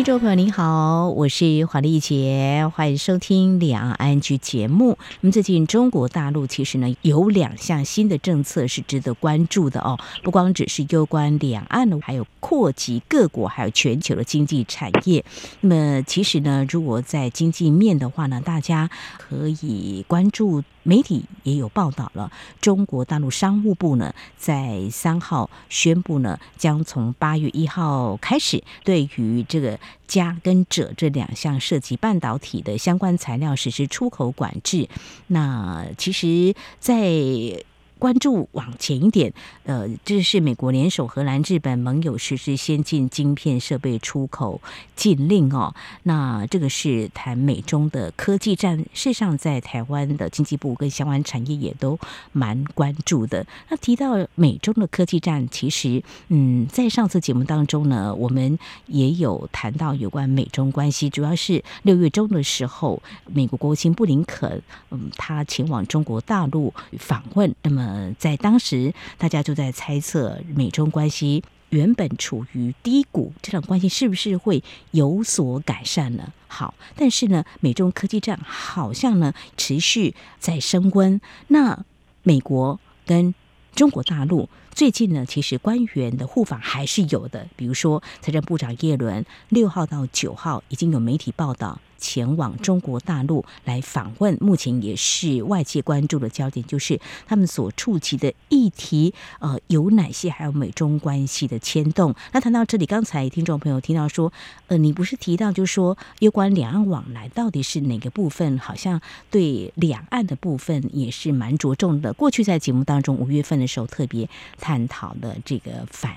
听众朋友您好，我是黄丽杰，欢迎收听《两岸局》节目。那么最近中国大陆其实呢有两项新的政策是值得关注的哦，不光只是攸关两岸的，还有扩及各国，还有全球的经济产业。那么其实呢，如果在经济面的话呢，大家可以关注。媒体也有报道了，中国大陆商务部呢，在三号宣布呢，将从八月一号开始，对于这个“加”跟“者”这两项涉及半导体的相关材料实施出口管制。那其实，在关注往前一点，呃，这是美国联手荷兰、日本盟友实施先进晶片设备出口禁令哦。那这个是谈美中的科技战，事实上在台湾的经济部跟相关产业也都蛮关注的。那提到美中的科技战，其实嗯，在上次节目当中呢，我们也有谈到有关美中关系，主要是六月中的时候，美国国务卿布林肯嗯，他前往中国大陆访问，那么。呃，在当时，大家就在猜测美中关系原本处于低谷，这种关系是不是会有所改善呢？好，但是呢，美中科技战好像呢持续在升温。那美国跟中国大陆最近呢，其实官员的互访还是有的，比如说财政部长叶伦六号到九号已经有媒体报道。前往中国大陆来访问，目前也是外界关注的焦点，就是他们所触及的议题，呃，有哪些？还有美中关系的牵动。那谈到这里，刚才听众朋友听到说，呃，你不是提到，就是说有关两岸往来到底是哪个部分？好像对两岸的部分也是蛮着重的。过去在节目当中，五月份的时候特别探讨的这个反。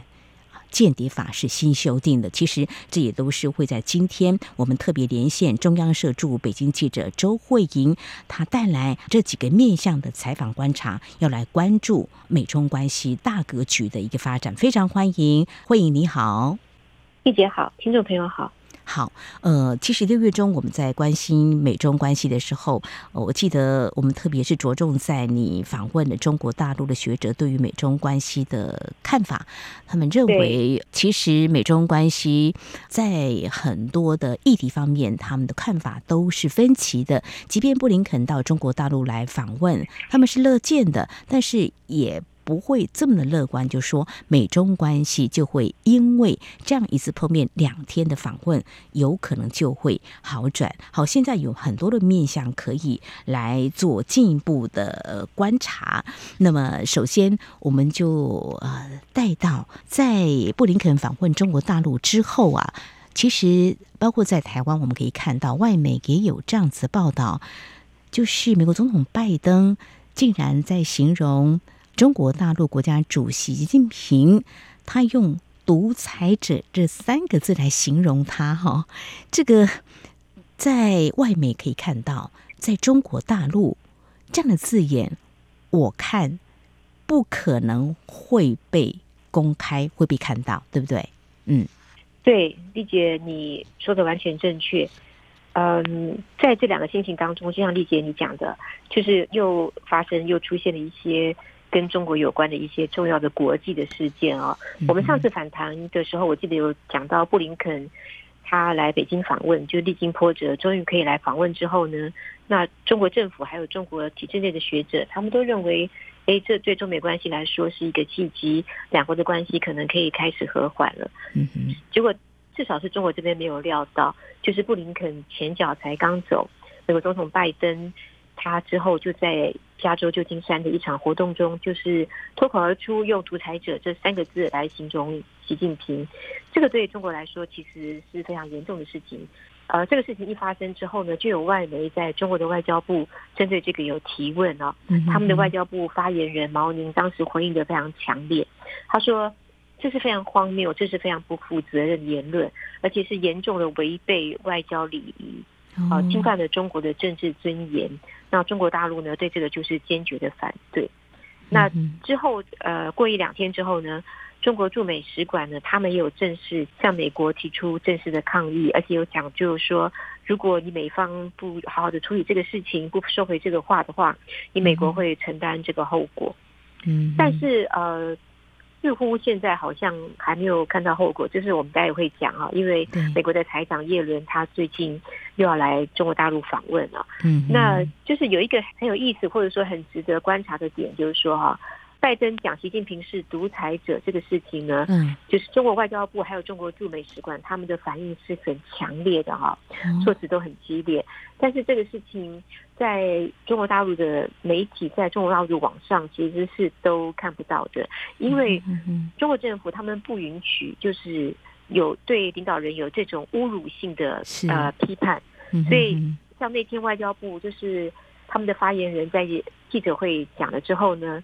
间谍法是新修订的，其实这也都是会在今天我们特别连线中央社驻北京记者周慧莹，她带来这几个面向的采访观察，要来关注美中关系大格局的一个发展。非常欢迎慧莹，你好，丽姐好，听众朋友好。好，呃，其实六月中我们在关心美中关系的时候，我记得我们特别是着重在你访问的中国大陆的学者对于美中关系的看法。他们认为，其实美中关系在很多的议题方面，他们的看法都是分歧的。即便布林肯到中国大陆来访问，他们是乐见的，但是也。不会这么的乐观，就说美中关系就会因为这样一次碰面两天的访问，有可能就会好转。好，现在有很多的面向可以来做进一步的观察。那么，首先我们就呃带到在布林肯访问中国大陆之后啊，其实包括在台湾，我们可以看到外媒也有这样子报道，就是美国总统拜登竟然在形容。中国大陆国家主席习近平，他用“独裁者”这三个字来形容他，哈，这个在外媒可以看到，在中国大陆这样的字眼，我看不可能会被公开，会被看到，对不对？嗯，对，丽姐你说的完全正确。嗯，在这两个心情当中，就像丽姐你讲的，就是又发生又出现了一些。跟中国有关的一些重要的国际的事件啊，我们上次访谈的时候，我记得有讲到布林肯他来北京访问，就历经波折，终于可以来访问之后呢，那中国政府还有中国体制内的学者，他们都认为，哎，这对中美关系来说是一个契机，两国的关系可能可以开始和缓了。嗯嗯，结果至少是中国这边没有料到，就是布林肯前脚才刚走，美国总统拜登。他之后就在加州旧金山的一场活动中，就是脱口而出用“独裁者”这三个字来形容习近平。这个对中国来说其实是非常严重的事情。呃，这个事情一发生之后呢，就有外媒在中国的外交部针对这个有提问啊。他们的外交部发言人毛宁当时回应的非常强烈，他说：“这是非常荒谬，这是非常不负责任的言论，而且是严重的违背外交礼仪。”啊，侵犯了中国的政治尊严。那中国大陆呢，对这个就是坚决的反对。那之后，呃，过一两天之后呢，中国驻美使馆呢，他们也有正式向美国提出正式的抗议，而且有讲就是说，如果你美方不好好的处理这个事情，不收回这个话的话，你美国会承担这个后果。嗯，但是呃。似乎现在好像还没有看到后果，就是我们待会会讲啊，因为美国的财长耶伦他最近又要来中国大陆访问了，嗯，那就是有一个很有意思或者说很值得观察的点，就是说哈。拜登讲习近平是独裁者这个事情呢，嗯，就是中国外交部还有中国驻美使馆他们的反应是很强烈的哈，措辞都很激烈。但是这个事情在中国大陆的媒体，在中国大陆的网上其实是都看不到的，因为中国政府他们不允许就是有对领导人有这种侮辱性的呃批判，所以像那天外交部就是他们的发言人在记者会讲了之后呢。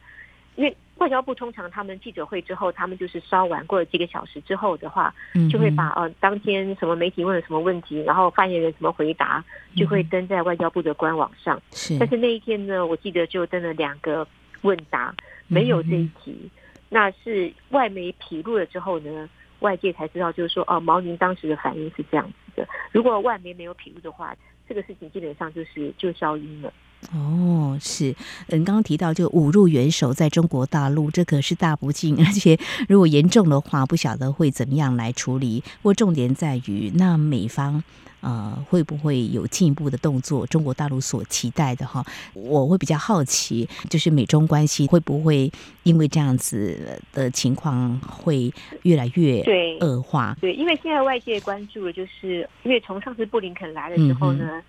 因为外交部通常他们记者会之后，他们就是稍晚过了几个小时之后的话，就会把呃当天什么媒体问了什么问题，然后发言人怎么回答，就会登在外交部的官网上。是，但是那一天呢，我记得就登了两个问答，没有这一题。那是外媒披露了之后呢，外界才知道，就是说哦，毛宁当时的反应是这样子的。如果外媒没有披露的话，这个事情基本上就是就消音了。哦，是，嗯，刚刚提到就五入元首在中国大陆，这可是大不敬，而且如果严重的话，不晓得会怎么样来处理。不过重点在于，那美方呃会不会有进一步的动作？中国大陆所期待的哈，我会比较好奇，就是美中关系会不会因为这样子的情况会越来越恶化？对，对，因为现在外界关注的就是因为从上次布林肯来了之后呢。嗯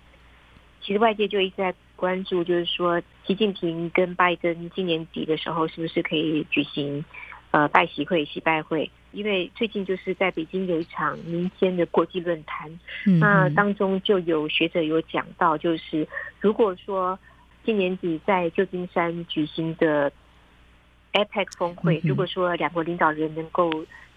其实外界就一直在关注，就是说，习近平跟拜登今年底的时候是不是可以举行呃拜习会、习拜会？因为最近就是在北京有一场民间的国际论坛，那当中就有学者有讲到，就是如果说今年底在旧金山举行的 APEC 峰会，如果说两国领导人能够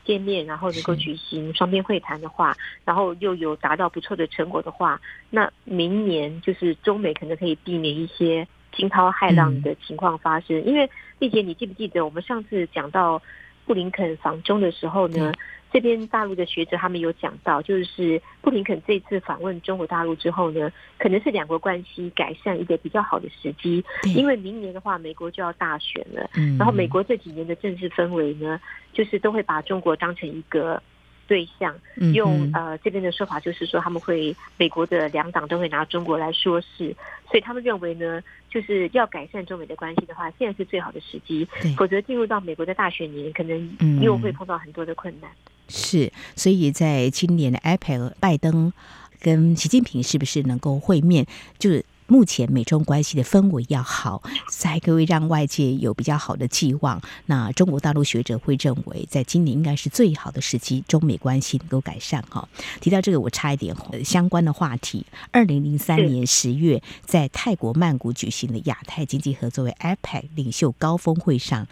见面，然后能够举行双边会谈的话，然后又有达到不错的成果的话，那明年就是中美可能可以避免一些惊涛骇浪的情况发生。嗯、因为丽姐，你记不记得我们上次讲到布林肯访中的时候呢？嗯这边大陆的学者他们有讲到，就是布林肯这次访问中国大陆之后呢，可能是两国关系改善一个比较好的时机，因为明年的话，美国就要大选了，然后美国这几年的政治氛围呢，就是都会把中国当成一个。对象。用呃这边的说法就是说他们会美国的两党都会拿中国来说事，所以他们认为呢，就是要改善中美的关系的话，现在是最好的时机，否则进入到美国的大选年，可能又会碰到很多的困难。是，所以在今年的 APEC，拜登跟习近平是不是能够会面，就是。目前美中关系的氛围要好，才可以让外界有比较好的寄望。那中国大陆学者会认为，在今年应该是最好的时机，中美关系能够改善。哈，提到这个，我差一点相关的话题。二零零三年十月，在泰国曼谷举行的亚太经济合作为 APEC 领袖高峰会上。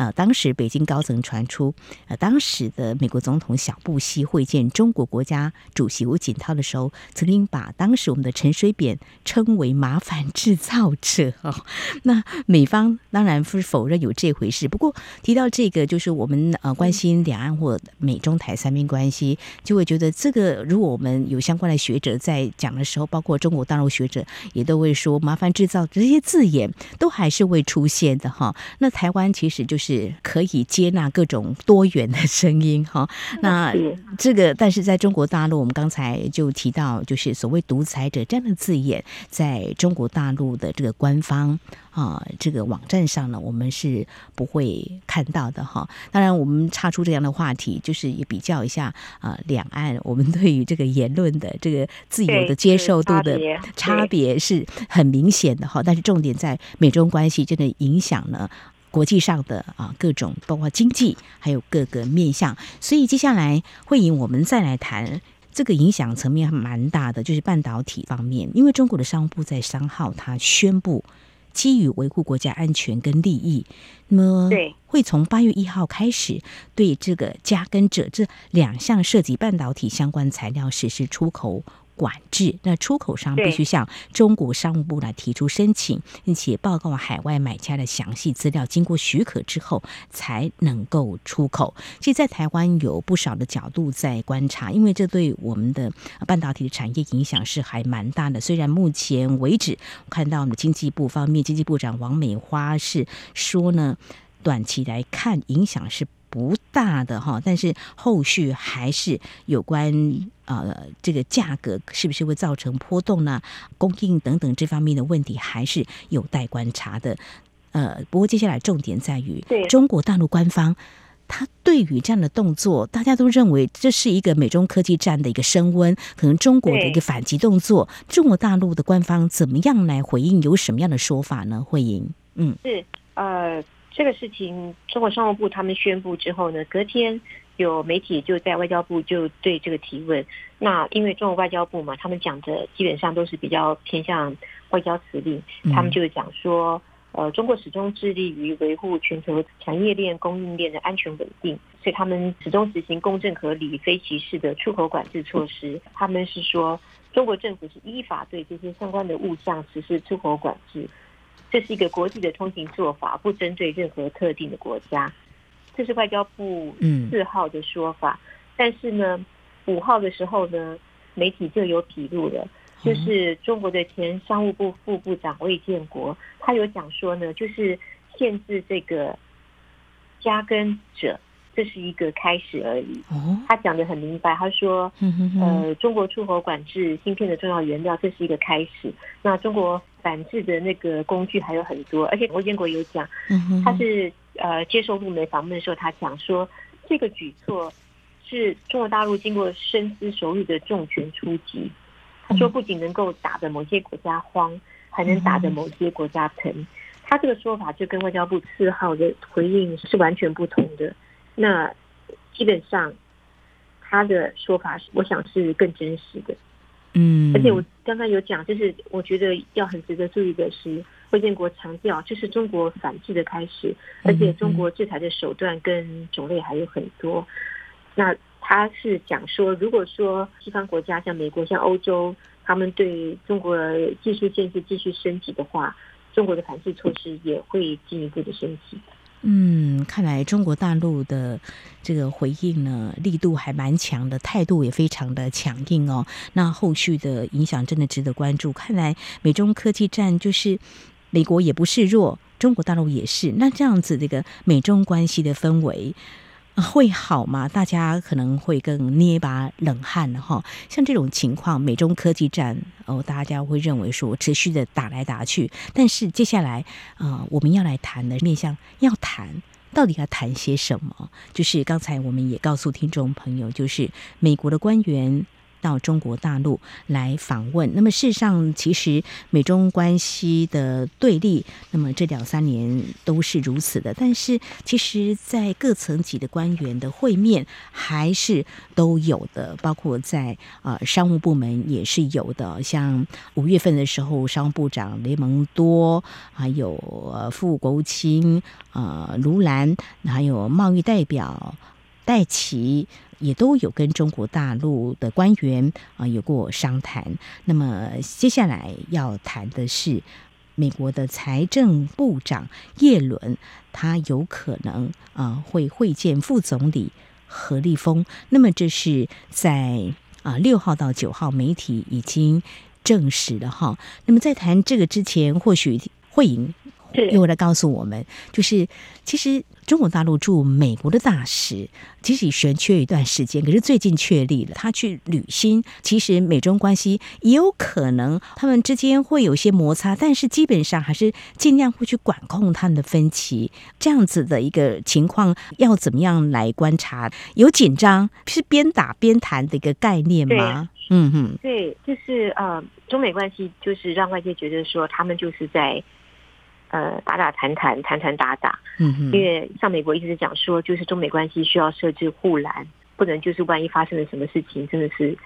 呃，当时北京高层传出，呃，当时的美国总统小布希会见中国国家主席吴锦涛的时候，曾经把当时我们的陈水扁称为麻烦制造者哦。那美方当然不是否认有这回事，不过提到这个，就是我们呃关心两岸或美中台三边关系，就会觉得这个如果我们有相关的学者在讲的时候，包括中国大陆学者也都会说麻烦制造这些字眼都还是会出现的哈。那台湾其实就是。是可以接纳各种多元的声音哈。那这个，但是在中国大陆，我们刚才就提到，就是所谓独裁者这样的字眼，在中国大陆的这个官方啊这个网站上呢，我们是不会看到的哈。当然，我们插出这样的话题，就是也比较一下啊，两岸我们对于这个言论的这个自由的接受度的差别是很明显的哈。但是重点在美中关系真的影响呢。国际上的啊各种，包括经济，还有各个面向，所以接下来会以我们再来谈这个影响层面还蛮大的，就是半导体方面。因为中国的商务部在三号，他宣布基于维护国家安全跟利益，那么会从八月一号开始对这个加跟者这两项涉及半导体相关材料实施出口管制，那出口商必须向中国商务部来提出申请，并且报告海外买家的详细资料，经过许可之后才能够出口。其实，在台湾有不少的角度在观察，因为这对我们的半导体的产业影响是还蛮大的。虽然目前为止，看到我们的经济部方面，经济部长王美花是说呢，短期来看影响是不大的哈，但是后续还是有关呃这个价格是不是会造成波动呢？供应等等这方面的问题还是有待观察的。呃，不过接下来重点在于中国大陆官方，他对于这样的动作，大家都认为这是一个美中科技战的一个升温，可能中国的一个反击动作，中国大陆的官方怎么样来回应？有什么样的说法呢？慧莹，嗯，是呃。这个事情，中国商务部他们宣布之后呢，隔天有媒体就在外交部就对这个提问。那因为中国外交部嘛，他们讲的基本上都是比较偏向外交辞令，他们就讲说，呃，中国始终致力于维护全球产业链、供应链的安全稳定，所以他们始终执行公正合理、非歧视的出口管制措施。他们是说，中国政府是依法对这些相关的物项实施出口管制。这是一个国际的通行做法，不针对任何特定的国家。这是外交部四号的说法。嗯、但是呢，五号的时候呢，媒体就有披露了，就是中国的前商务部副部长魏建国，他有讲说呢，就是限制这个加跟者。这是一个开始而已。他讲的很明白，他说：“呃，中国出口管制芯片的重要原料，这是一个开始。那中国反制的那个工具还有很多，而且魏建国有讲，他是呃接受路媒访问的时候，他讲说这个举措是中国大陆经过深思熟虑的重拳出击。他说不仅能够打得某些国家慌，还能打得某些国家疼。他这个说法就跟外交部四号的回应是完全不同的。”那基本上，他的说法是，我想是更真实的。嗯，而且我刚刚有讲，就是我觉得要很值得注意的是，魏建国强调，这是中国反制的开始，而且中国制裁的手段跟种类还有很多。那他是讲说，如果说西方国家像美国、像欧洲，他们对中国技术建设继续升级的话，中国的反制措施也会进一步的升级。嗯，看来中国大陆的这个回应呢，力度还蛮强的，态度也非常的强硬哦。那后续的影响真的值得关注。看来美中科技战就是美国也不示弱，中国大陆也是。那这样子这个美中关系的氛围。会好吗？大家可能会更捏一把冷汗哈。像这种情况，美中科技战哦，大家会认为说持续的打来打去。但是接下来啊、我们要来谈的面向要谈，到底要谈些什么？就是刚才我们也告诉听众朋友，就是美国的官员。到中国大陆来访问，那么事实上，其实美中关系的对立，那么这两三年都是如此的。但是，其实，在各层级的官员的会面还是都有的，包括在呃商务部门也是有的。像五月份的时候，商务部长雷蒙多，还有副国务卿呃卢兰，还有贸易代表戴琪。也都有跟中国大陆的官员啊有过商谈。那么接下来要谈的是美国的财政部长耶伦，他有可能啊会会见副总理何立峰。那么这是在啊六号到九号，媒体已经证实了哈。那么在谈这个之前，或许会赢又来告诉我们，就是其实。中国大陆驻美国的大使其实已悬缺一段时间，可是最近确立了他去履新。其实美中关系也有可能他们之间会有些摩擦，但是基本上还是尽量会去管控他们的分歧。这样子的一个情况要怎么样来观察？有紧张是边打边谈的一个概念吗？嗯嗯，对，就是呃，中美关系就是让外界觉得说他们就是在。呃，打打谈谈，谈谈打打。嗯嗯，因为像美国一直讲说，就是中美关系需要设置护栏，不能就是万一发生了什么事情，真的是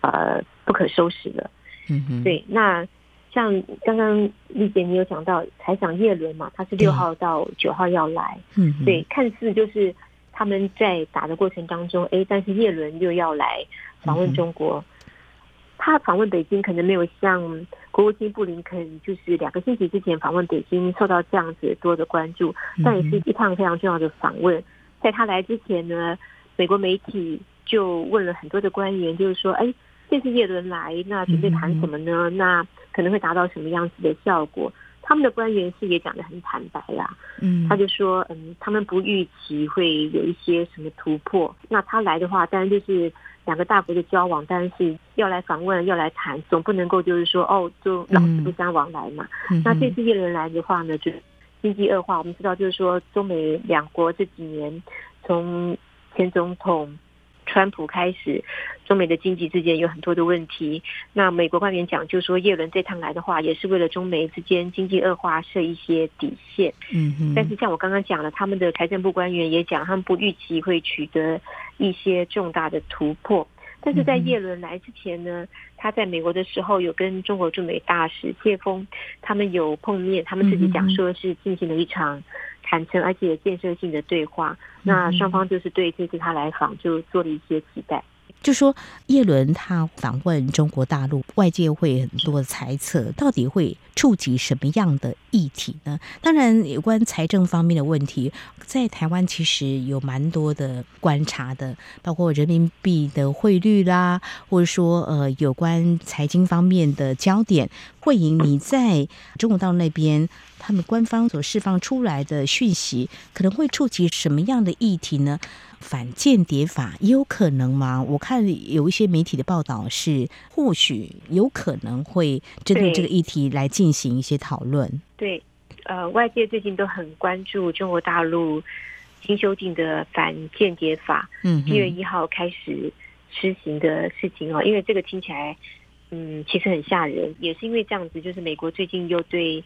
呃不可收拾的。嗯嗯，对。那像刚刚丽姐你有讲到财长叶伦嘛，他是六号到九号要来。嗯，对，看似就是他们在打的过程当中，哎，但是叶伦又要来访问中国。他访问北京可能没有像国务卿布林肯，就是两个星期之前访问北京受到这样子多的关注，但也是一趟非常重要的访问。在他来之前呢，美国媒体就问了很多的官员，就是说，哎，这次叶伦来，那准备谈什么呢？那可能会达到什么样子的效果？他们的官员是也讲得很坦白啦，嗯，他就说，嗯，他们不预期会有一些什么突破。那他来的话，当然就是两个大国的交往，当然是要来访问，要来谈，总不能够就是说，哦，就老死不相往来嘛。嗯、那这次一轮来的话呢，就经济恶化。我们知道，就是说中美两国这几年，从前总统。川普开始，中美的经济之间有很多的问题。那美国官员讲，就说叶伦这趟来的话，也是为了中美之间经济恶化设一些底线。嗯嗯。但是像我刚刚讲了，他们的财政部官员也讲，他们不预期会取得一些重大的突破。但是在叶伦来之前呢，他在美国的时候有跟中国驻美大使谢峰他们有碰面，他们自己讲说是进行了一场。坦诚而且建设性的对话，那双方就是对这次他来访就做了一些期待。就说叶伦他访问中国大陆，外界会很多的猜测，到底会触及什么样的议题呢？当然，有关财政方面的问题，在台湾其实有蛮多的观察的，包括人民币的汇率啦，或者说呃有关财经方面的焦点。慧颖，你在中国大陆那边，他们官方所释放出来的讯息，可能会触及什么样的议题呢？反间谍法也有可能吗？我看有一些媒体的报道是，或许有可能会针对这个议题来进行一些讨论。对，呃，外界最近都很关注中国大陆新修订的反间谍法，嗯，一月一号开始施行的事情哦，因为这个听起来，嗯，其实很吓人，也是因为这样子，就是美国最近又对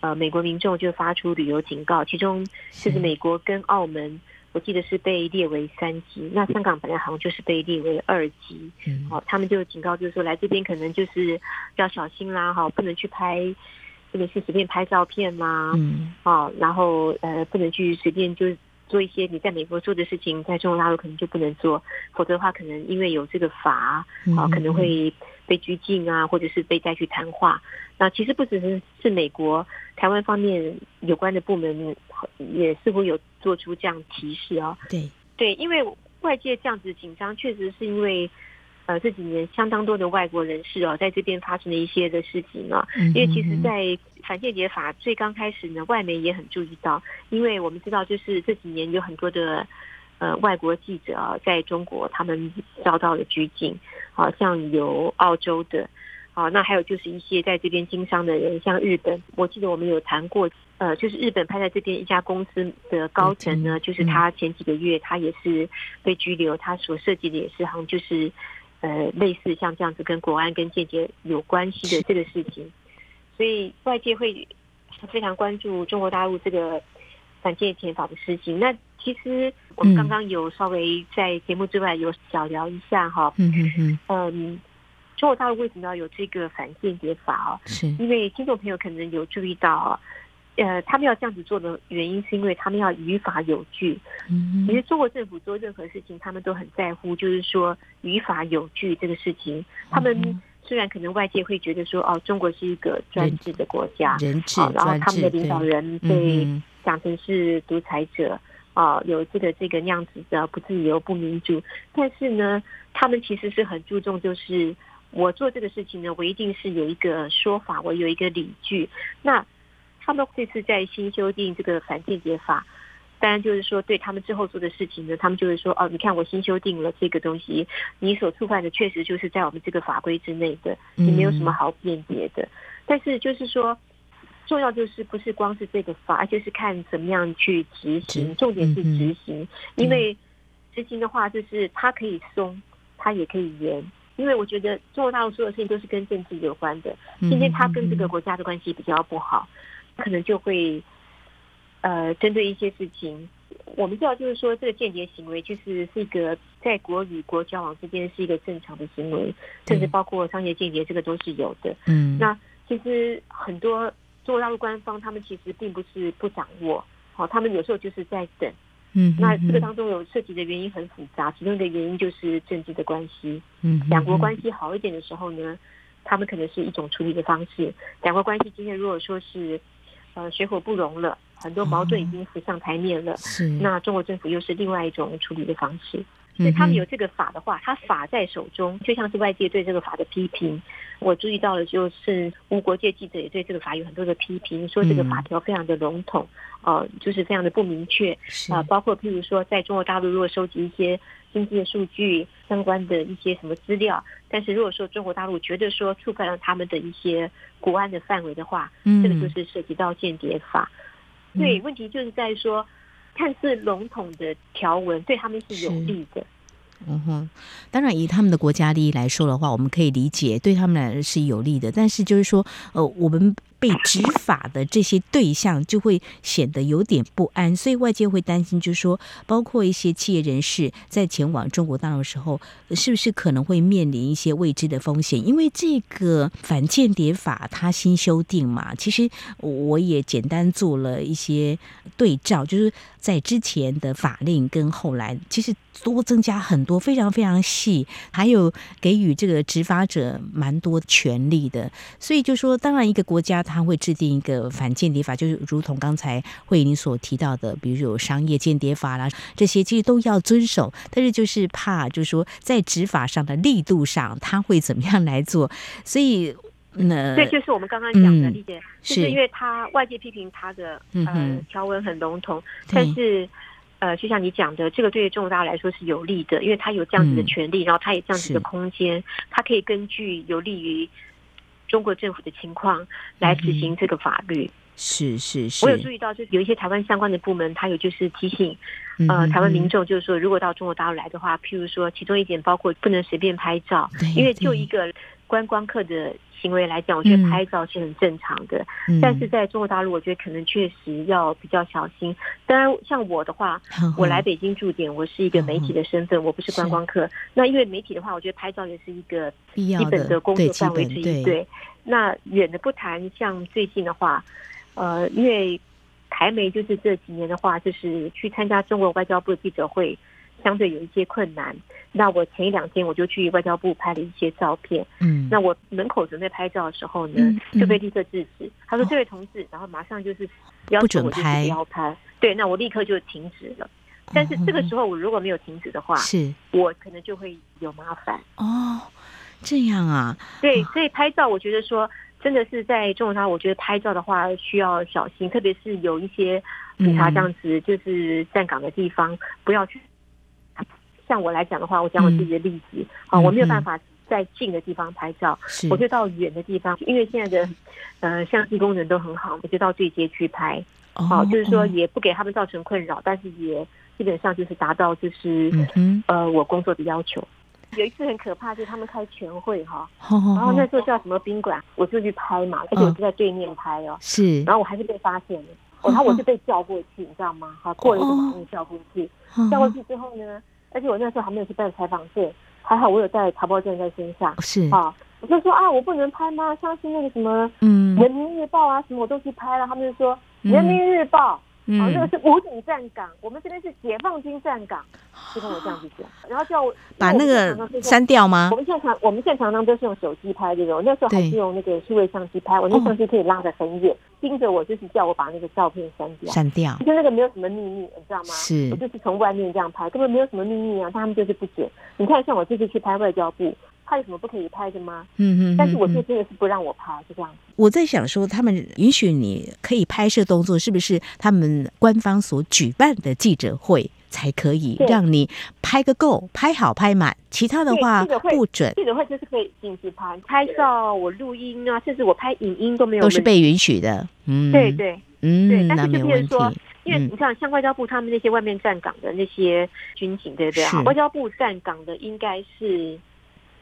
呃美国民众就发出旅游警告，其中就是美国跟澳门。我记得是被列为三级，那香港本来好像就是被列为二级，哦，他们就警告，就是说来这边可能就是要小心啦，哈，不能去拍，不能去随便拍照片啦，嗯，啊，然后呃，不能去随便就做一些你在美国做的事情，在中国大陆可能就不能做，否则的话，可能因为有这个法啊，可能会被拘禁啊，或者是被带去谈话。那其实不只是是美国，台湾方面有关的部门也似乎有。做出这样提示哦，对对，因为外界这样子紧张，确实是因为呃这几年相当多的外国人士哦，在这边发生了一些的事情啊。因为其实，在反间谍法最刚开始呢，外媒也很注意到，因为我们知道，就是这几年有很多的呃外国记者啊，在中国他们遭到了拘禁，好像有澳洲的。啊，那还有就是一些在这边经商的人，像日本，我记得我们有谈过，呃，就是日本派在这边一家公司的高层呢，就是他前几个月他也是被拘留，他所涉及的也是好像就是呃类似像这样子跟国安跟间谍有关系的这个事情，所以外界会非常关注中国大陆这个反间谍法的事情。那其实我们刚刚有稍微在节目之外有小聊一下哈，嗯嗯嗯，嗯。中国大陆为什么要有这个反间谍法哦？是因为听众朋友可能有注意到，呃，他们要这样子做的原因，是因为他们要于法有据。嗯，其实中国政府做任何事情，他们都很在乎，就是说于法有据这个事情。他们虽然可能外界会觉得说，哦，中国是一个专制的国家，人治，然后他们的领导人被讲成是独裁者，啊，有这个这个那样子的不自由、不民主。但是呢，他们其实是很注重，就是。我做这个事情呢，我一定是有一个说法，我有一个理据。那他们这次在新修订这个反间谍法，当然就是说对他们之后做的事情呢，他们就是说哦，你看我新修订了这个东西，你所触犯的确实就是在我们这个法规之内的，你没有什么好辩解的。但是就是说，重要就是不是光是这个法，而就是看怎么样去执行，重点是执行，因为执行的话就是它可以松，它也可以严。因为我觉得中国大陆所有事情都是跟政治有关的。今天他跟这个国家的关系比较不好，可能就会呃针对一些事情。我们知道，就是说这个间谍行为，就是是一个在国与国交往之间是一个正常的行为，甚至包括商业间谍，这个都是有的。嗯，那其实很多中国大陆官方他们其实并不是不掌握，好，他们有时候就是在等，嗯，那这个当中有涉及的原因很复杂，其中一个原因就是政治的关系。嗯，两国关系好一点的时候呢，他们可能是一种处理的方式。两国关系今天如果说是呃水火不容了，很多矛盾已经浮上台面了，是那中国政府又是另外一种处理的方式。所以他们有这个法的话，他法在手中，就像是外界对这个法的批评。我注意到了，就是无国界记者也对这个法有很多的批评，说这个法条非常的笼统，呃，就是非常的不明确。啊、呃，包括譬如说，在中国大陆如果收集一些经济的数据相关的一些什么资料，但是如果说中国大陆觉得说触犯了他们的一些国安的范围的话，这个就是涉及到间谍法。对，问题就是在说。看似笼统的条文对他们是有利的，嗯哼，当然以他们的国家利益来说的话，我们可以理解对他们来说是有利的，但是就是说，呃，我们。被执法的这些对象就会显得有点不安，所以外界会担心，就是说，包括一些企业人士在前往中国大陆的时候，是不是可能会面临一些未知的风险？因为这个反间谍法它新修订嘛，其实我也简单做了一些对照，就是在之前的法令跟后来，其实多增加很多，非常非常细，还有给予这个执法者蛮多权利的，所以就说，当然一个国家。他会制定一个反间谍法，就是如同刚才慧玲所提到的，比如有商业间谍法啦，这些其实都要遵守。但是就是怕，就是说在执法上的力度上，他会怎么样来做？所以，那对，就是我们刚刚讲的，理解、嗯、是因为他外界批评他的呃条文很笼统，但是呃，就像你讲的，这个对中国大陆来说是有利的，因为他有这样子的权利，嗯、然后他有这样子的空间，他可以根据有利于。中国政府的情况来执行这个法律，嗯、是是是。我有注意到，就是有一些台湾相关的部门，他有就是提醒，呃，台湾民众就是说，如果到中国大陆来的话，譬如说，其中一点包括不能随便拍照，因为就一个观光客的行为来讲，我觉得拍照是很正常的。嗯、但是在中国大陆，我觉得可能确实要比较小心。当然，像我的话，我来北京驻点，我是一个媒体的身份，我不是观光客。那因为媒体的话，我觉得拍照也是一个基本的工作范围之一。对。那远的不谈，像最近的话，呃，因为台媒就是这几年的话，就是去参加中国外交部的记者会，相对有一些困难。那我前一两天我就去外交部拍了一些照片，嗯，那我门口准备拍照的时候呢，嗯嗯、就被立刻制止。他说：“这位同志。”然后马上就是要求我就是不要拍。对，那我立刻就停止了。但是这个时候我如果没有停止的话，是我可能就会有麻烦哦。这样啊，对，所以拍照，我觉得说真的是在中国我觉得拍照的话需要小心，特别是有一些警察这样子就是站岗的地方，不要去。像我来讲的话，我讲我自己的例子。啊，我没有办法在近的地方拍照，我就到远的地方，因为现在的呃相机功能都很好，我就到对街去拍，好，就是说也不给他们造成困扰，但是也基本上就是达到就是呃我工作的要求。有一次很可怕，就是他们开全会哈，然后那时候叫什么宾馆，我就去拍嘛，而且我就在对面拍哦，是，然后我还是被发现了，然后我就被叫过去，你知道吗？好，过了一个马路叫过去，叫过去之后呢，而且我那时候还没有去办采访证，还好我有带查报证在身上，是啊，我就说啊，我不能拍吗？像是那个什么，嗯，人民日报啊什么我都去拍了，他们就说人民日报。啊，那个是武警站岗，我们这边是解放军站岗，就跟我这样子讲，然后叫我把那个删掉吗？我们现场我们现场呢都是用手机拍这种，那时候还是用那个数位相机拍，我那相机可以拉得很远，盯着我就是叫我把那个照片删掉，删掉，就那个没有什么秘密，你知道吗？是，我就是从外面这样拍，根本没有什么秘密啊，他们就是不准。你看，像我这次去拍外交部。他有什么不可以拍的吗？嗯嗯，但是我这真的是不让我拍，是这样。我在想说，他们允许你可以拍摄动作，是不是他们官方所举办的记者会才可以让你拍个够，拍好拍满，其他的话不准。记者会就是可以禁止拍拍照，我录音啊，甚至我拍影音都没有，都是被允许的。嗯，对对，嗯，对。但是就比如说，嗯、因为你看，像外交部他们那些外面站岗的那些军警，对不对？外交部站岗的应该是。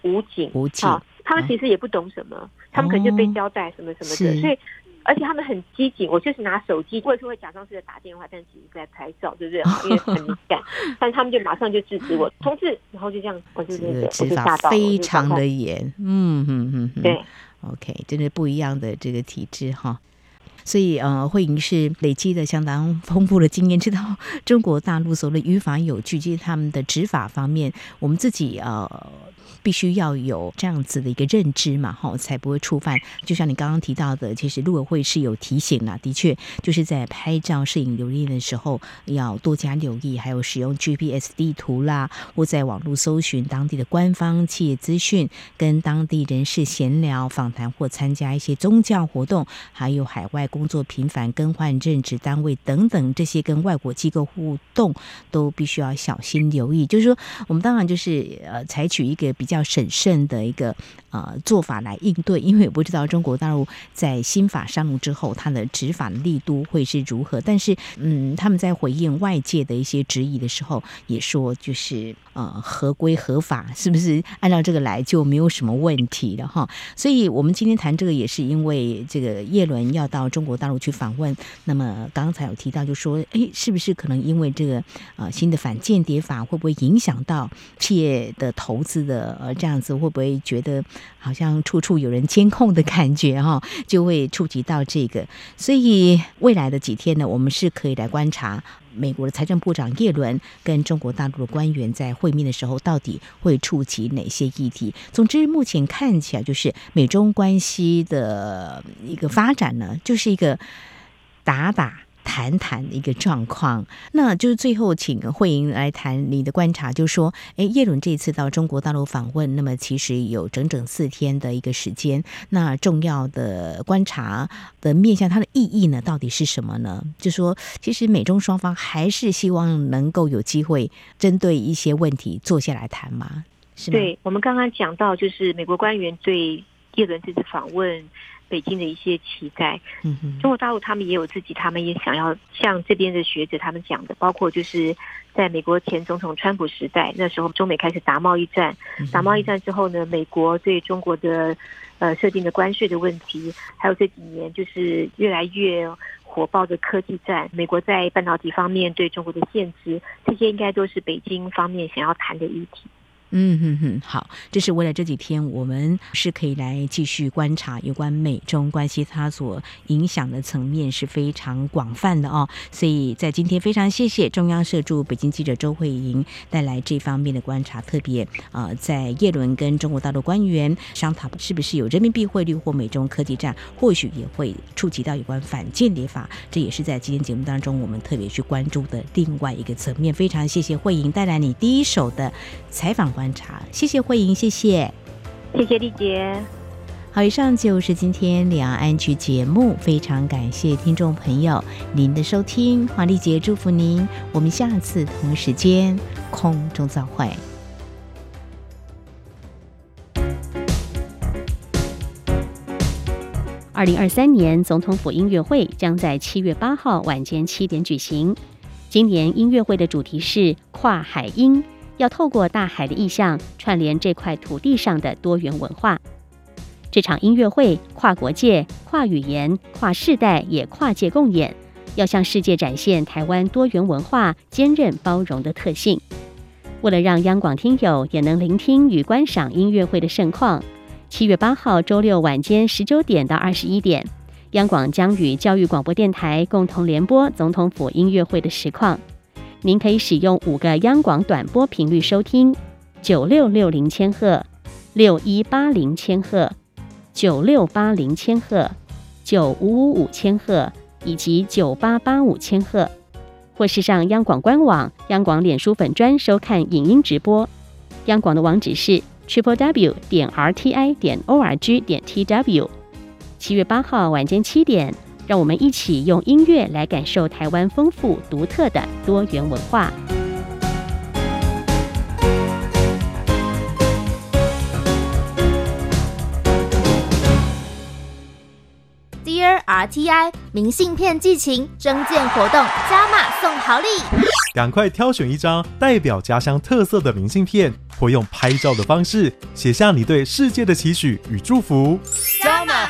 武警，武警，他们其实也不懂什么，啊、他们可能就被交代什么什么的，哦、所以而且他们很机警，我就是拿手机，或者是会假装是在打电话，但其实在拍照，对不对？因为很敏感，但他们就马上就制止我，同志，然后就这样，我就那个，我就吓到，非常的严，嗯嗯嗯，对，OK，真的不一样的这个体制哈。所以呃，慧颖是累积的相当丰富的经验，知道中国大陆所谓的于法有据，其实他们的执法方面，我们自己呃。必须要有这样子的一个认知嘛，哈，才不会触犯。就像你刚刚提到的，其实陆委会是有提醒了，的确就是在拍照、摄影留念的时候要多加留意，还有使用 GPS 地图啦，或在网络搜寻当地的官方企业资讯，跟当地人士闲聊、访谈或参加一些宗教活动，还有海外工作频繁更换任职单位等等这些跟外国机构互动，都必须要小心留意。就是说，我们当然就是呃，采取一个比较。要审慎的一个呃做法来应对，因为我不知道中国大陆在新法上路之后，它的执法力度会是如何。但是，嗯，他们在回应外界的一些质疑的时候，也说就是呃合规合法，是不是按照这个来就没有什么问题了哈？所以我们今天谈这个，也是因为这个叶伦要到中国大陆去访问。那么刚才有提到，就说哎，是不是可能因为这个呃新的反间谍法，会不会影响到企业的投资的？这样子会不会觉得好像处处有人监控的感觉哈？就会触及到这个，所以未来的几天呢，我们是可以来观察美国的财政部长叶伦跟中国大陆的官员在会面的时候，到底会触及哪些议题。总之，目前看起来就是美中关系的一个发展呢，就是一个打打。谈谈的一个状况，那就是最后请慧莹来谈你的观察，就是说，哎，叶伦这一次到中国大陆访问，那么其实有整整四天的一个时间，那重要的观察的面向，它的意义呢，到底是什么呢？就说，其实美中双方还是希望能够有机会针对一些问题坐下来谈嘛？是吗？对，我们刚刚讲到，就是美国官员对叶伦这次访问。北京的一些期待，嗯哼，中国大陆他们也有自己，他们也想要像这边的学者他们讲的，包括就是在美国前总统川普时代，那时候中美开始打贸易战，打贸易战之后呢，美国对中国的呃设定的关税的问题，还有这几年就是越来越火爆的科技战，美国在半导体方面对中国的限制，这些应该都是北京方面想要谈的议题。嗯哼哼，好，这是为了这几天我们是可以来继续观察有关美中关系，它所影响的层面是非常广泛的哦。所以在今天非常谢谢中央社驻北京记者周慧莹带来这方面的观察，特别呃，在叶伦跟中国大陆官员商讨是不是有人民币汇率或美中科技战，或许也会触及到有关反间谍法，这也是在今天节目当中我们特别去关注的另外一个层面。非常谢谢慧莹带来你第一手的采访。观察，谢谢慧莹，谢谢，谢谢丽姐。好，以上就是今天两岸 ING 节目，非常感谢听众朋友您的收听，华丽姐祝福您，我们下次同时间空中再会。二零二三年总统府音乐会将在七月八号晚间七点举行，今年音乐会的主题是跨海音。要透过大海的意象，串联这块土地上的多元文化。这场音乐会跨国界、跨语言、跨世代，也跨界共演，要向世界展现台湾多元文化坚韧包容的特性。为了让央广听友也能聆听与观赏音乐会的盛况，七月八号周六晚间十九点到二十一点，央广将与教育广播电台共同联播总统府音乐会的实况。您可以使用五个央广短波频率收听：九六六零千赫、六一八零千赫、九六八零千赫、九五五五千赫以及九八八五千赫，或是上央广官网、央广脸书粉专收看影音直播。央广的网址是 triple w 点 r t i 点 o r g 点 t w。七月八号晚间七点。让我们一起用音乐来感受台湾丰富独特的多元文化。Dear RTI，明信片寄情征件活动加码送好礼。赶快挑选一张代表家乡特色的明信片，或用拍照的方式写下你对世界的期许与祝福。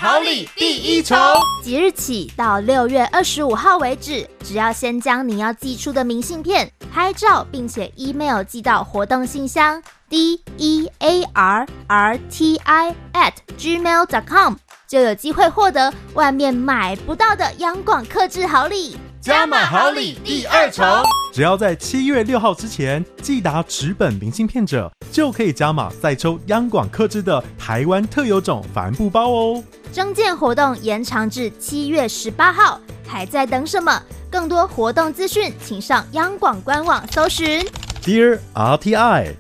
好礼第一重，即日起到六月二十五号为止，只要先将你要寄出的明信片拍照，并且 email 寄到活动信箱 d e a r r t i at gmail dot com。就有机会获得外面买不到的央广客制好礼。加码好礼第二重，只要在七月六号之前寄达纸本明信片者，就可以加码再抽央广客制的台湾特有种帆布包哦。征件活动延长至七月十八号，还在等什么？更多活动资讯，请上央广官网搜寻。Dear RTI。